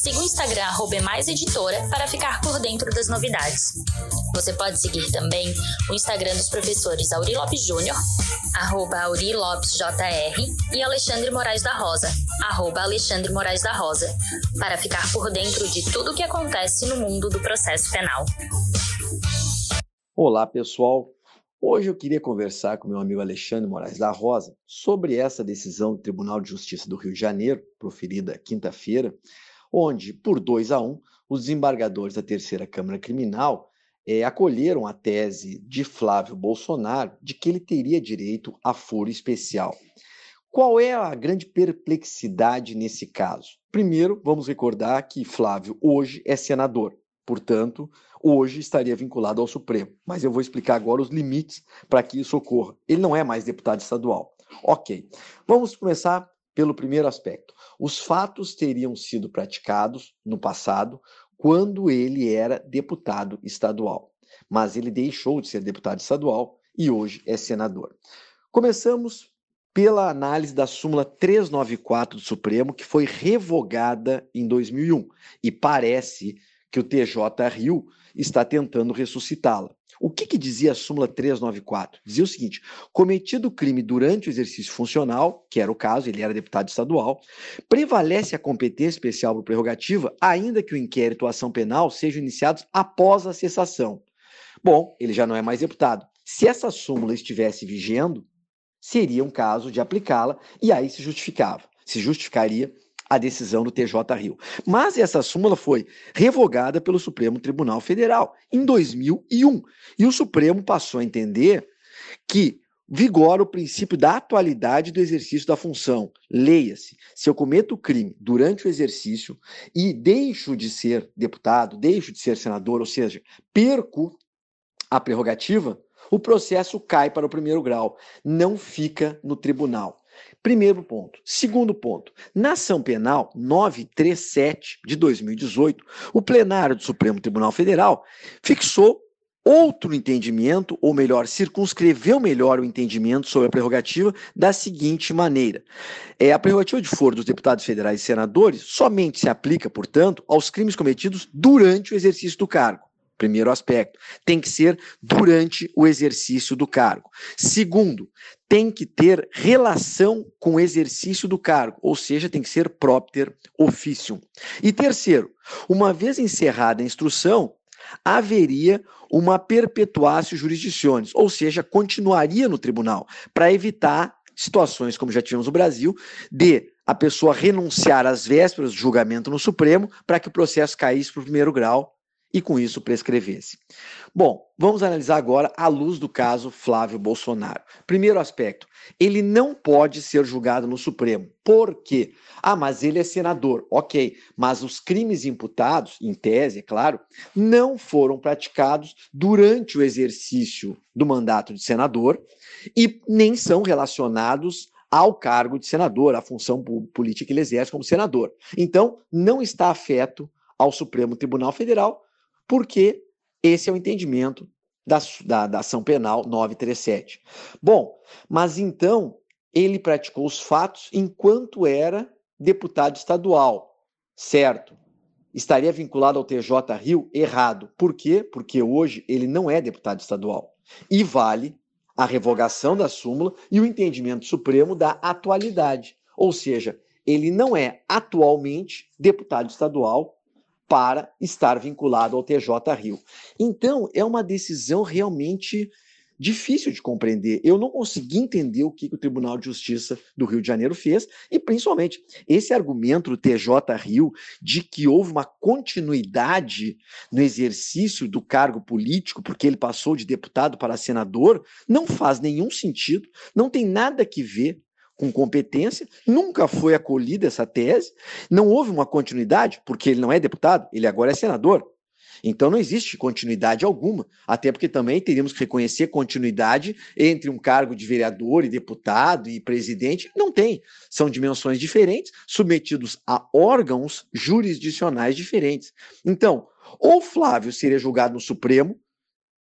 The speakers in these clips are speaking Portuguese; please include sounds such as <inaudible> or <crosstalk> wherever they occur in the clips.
Siga o Instagram @emaiseditora para ficar por dentro das novidades. Você pode seguir também o Instagram dos professores Auri Lopes Júnior, arroba Auri Lopes JR, e Alexandre Moraes da Rosa, arroba Alexandre Moraes da Rosa, para ficar por dentro de tudo o que acontece no mundo do processo penal. Olá, pessoal. Hoje eu queria conversar com meu amigo Alexandre Moraes da Rosa sobre essa decisão do Tribunal de Justiça do Rio de Janeiro, proferida quinta-feira, onde, por 2 a 1, um, os desembargadores da Terceira Câmara Criminal é, acolheram a tese de Flávio Bolsonaro de que ele teria direito a foro especial. Qual é a grande perplexidade nesse caso? Primeiro, vamos recordar que Flávio hoje é senador. Portanto, hoje estaria vinculado ao Supremo. Mas eu vou explicar agora os limites para que isso ocorra. Ele não é mais deputado estadual. Ok. Vamos começar pelo primeiro aspecto. Os fatos teriam sido praticados no passado quando ele era deputado estadual. Mas ele deixou de ser deputado estadual e hoje é senador. Começamos pela análise da súmula 394 do Supremo, que foi revogada em 2001 e parece que o TJ Rio está tentando ressuscitá-la. O que, que, dizia a súmula 394? Dizia o seguinte: cometido crime durante o exercício funcional, que era o caso, ele era deputado estadual, prevalece a competência especial por prerrogativa, ainda que o inquérito ou ação penal sejam iniciados após a cessação. Bom, ele já não é mais deputado. Se essa súmula estivesse vigendo, seria um caso de aplicá-la e aí se justificava. Se justificaria a decisão do TJ Rio. Mas essa súmula foi revogada pelo Supremo Tribunal Federal em 2001. E o Supremo passou a entender que vigora o princípio da atualidade do exercício da função. Leia-se: se eu cometo crime durante o exercício e deixo de ser deputado, deixo de ser senador, ou seja, perco a prerrogativa, o processo cai para o primeiro grau, não fica no tribunal. Primeiro ponto. Segundo ponto. Na ação penal 937 de 2018, o plenário do Supremo Tribunal Federal fixou outro entendimento, ou melhor, circunscreveu melhor o entendimento sobre a prerrogativa da seguinte maneira: é, a prerrogativa de foro dos deputados federais e senadores somente se aplica, portanto, aos crimes cometidos durante o exercício do cargo. Primeiro aspecto, tem que ser durante o exercício do cargo. Segundo, tem que ter relação com o exercício do cargo, ou seja, tem que ser propter officium. E terceiro, uma vez encerrada a instrução, haveria uma perpetuatio jurisdicionis, ou seja, continuaria no tribunal, para evitar situações como já tivemos no Brasil, de a pessoa renunciar às vésperas do julgamento no Supremo para que o processo caísse para o primeiro grau e com isso prescrevesse. Bom, vamos analisar agora a luz do caso Flávio Bolsonaro. Primeiro aspecto, ele não pode ser julgado no Supremo. Por quê? Ah, mas ele é senador. Ok, mas os crimes imputados, em tese, é claro, não foram praticados durante o exercício do mandato de senador e nem são relacionados ao cargo de senador, à função política que ele exerce como senador. Então, não está afeto ao Supremo Tribunal Federal, porque esse é o entendimento da, da, da ação penal 937. Bom, mas então ele praticou os fatos enquanto era deputado estadual, certo? Estaria vinculado ao TJ Rio? Errado. Por quê? Porque hoje ele não é deputado estadual. E vale a revogação da súmula e o entendimento supremo da atualidade. Ou seja, ele não é atualmente deputado estadual para estar vinculado ao TJ Rio. Então, é uma decisão realmente difícil de compreender. Eu não consegui entender o que o Tribunal de Justiça do Rio de Janeiro fez e, principalmente, esse argumento do TJ Rio de que houve uma continuidade no exercício do cargo político, porque ele passou de deputado para senador, não faz nenhum sentido, não tem nada que ver com competência, nunca foi acolhida essa tese, não houve uma continuidade, porque ele não é deputado, ele agora é senador. Então não existe continuidade alguma, até porque também teríamos que reconhecer continuidade entre um cargo de vereador e deputado e presidente. Não tem. São dimensões diferentes, submetidos a órgãos jurisdicionais diferentes. Então, ou Flávio seria julgado no Supremo,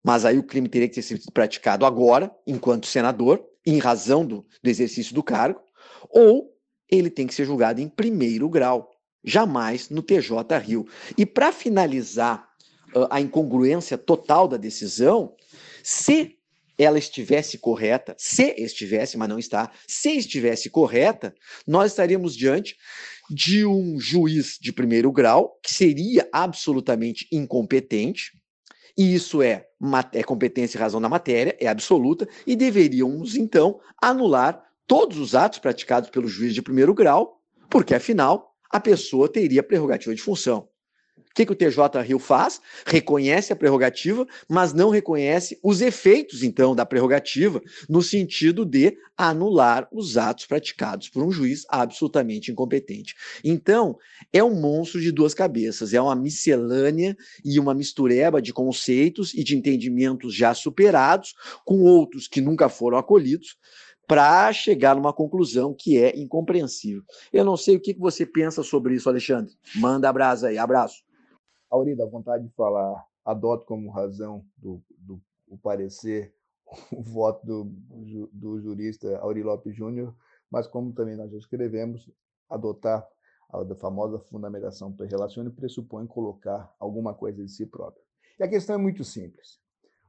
mas aí o crime teria que ter sido praticado agora, enquanto senador, em razão do, do exercício do cargo, ou ele tem que ser julgado em primeiro grau, jamais no TJ Rio. E para finalizar uh, a incongruência total da decisão, se ela estivesse correta, se estivesse, mas não está, se estivesse correta, nós estaríamos diante de um juiz de primeiro grau que seria absolutamente incompetente, e isso é, é competência e razão da matéria, é absoluta, e deveríamos então anular todos os atos praticados pelo juiz de primeiro grau, porque afinal a pessoa teria prerrogativa de função. O que, que o TJ Rio faz? Reconhece a prerrogativa, mas não reconhece os efeitos, então, da prerrogativa, no sentido de anular os atos praticados por um juiz absolutamente incompetente. Então, é um monstro de duas cabeças, é uma miscelânea e uma mistureba de conceitos e de entendimentos já superados, com outros que nunca foram acolhidos, para chegar numa conclusão que é incompreensível. Eu não sei o que você pensa sobre isso, Alexandre. Manda abraço aí, abraço. Aurida, a vontade de falar, adoto como razão do, do parecer <laughs> o voto do, do jurista Auri Lopes Júnior, mas como também nós já escrevemos, adotar a famosa fundamentação per relacione pressupõe colocar alguma coisa de si próprio. E a questão é muito simples.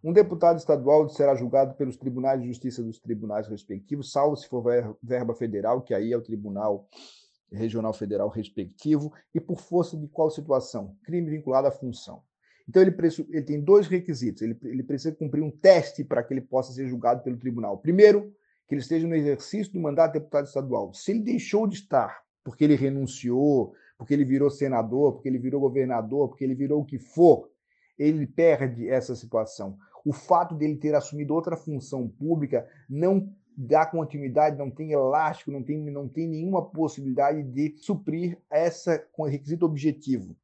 Um deputado estadual será julgado pelos tribunais de justiça dos tribunais respectivos, salvo se for verba federal, que aí é o Tribunal Regional Federal respectivo, e por força de qual situação? Crime vinculado à função. Então, ele, ele tem dois requisitos. Ele, ele precisa cumprir um teste para que ele possa ser julgado pelo tribunal. Primeiro, que ele esteja no exercício do mandato de deputado estadual. Se ele deixou de estar porque ele renunciou, porque ele virou senador, porque ele virou governador, porque ele virou o que for, ele perde essa situação. O fato dele ter assumido outra função pública não dá continuidade, não tem elástico, não tem, não tem nenhuma possibilidade de suprir essa com requisito objetivo.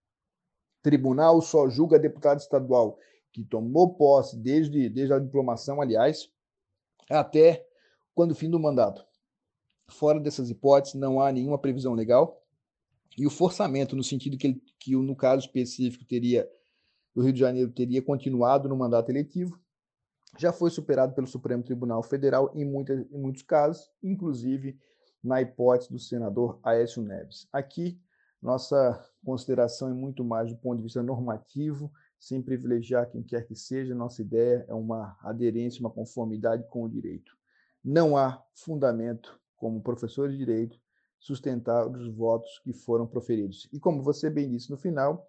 Tribunal só julga deputado estadual que tomou posse desde, desde a diplomação, aliás, até quando o fim do mandato. Fora dessas hipóteses, não há nenhuma previsão legal. E o forçamento, no sentido que, ele, que no caso específico teria do Rio de Janeiro teria continuado no mandato eletivo, já foi superado pelo Supremo Tribunal Federal em, em muitos casos, inclusive na hipótese do senador Aécio Neves. Aqui, nossa consideração é muito mais do ponto de vista normativo, sem privilegiar quem quer que seja, nossa ideia é uma aderência, uma conformidade com o direito. Não há fundamento, como professor de direito, sustentar os votos que foram proferidos. E como você bem disse no final,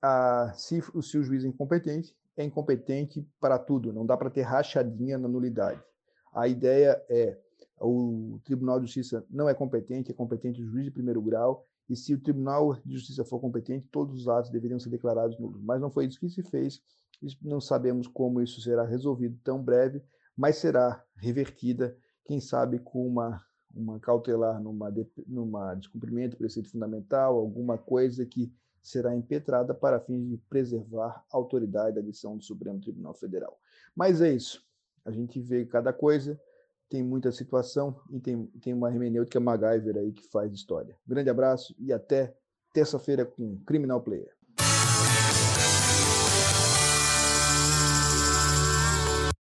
a, se, se o juiz é incompetente, é incompetente para tudo, não dá para ter rachadinha na nulidade. A ideia é o Tribunal de Justiça não é competente, é competente o juiz de primeiro grau, e se o Tribunal de Justiça for competente, todos os atos deveriam ser declarados nulos. Mas não foi isso que se fez, não sabemos como isso será resolvido tão breve, mas será revertida, quem sabe com uma, uma cautelar numa, numa descumprimento preceito fundamental, alguma coisa que será impetrada para fins de preservar a autoridade da decisão do Supremo Tribunal Federal. Mas é isso. A gente vê cada coisa, tem muita situação e tem, tem uma hermenêutica MacGyver aí que faz história. Grande abraço e até terça-feira com Criminal Player.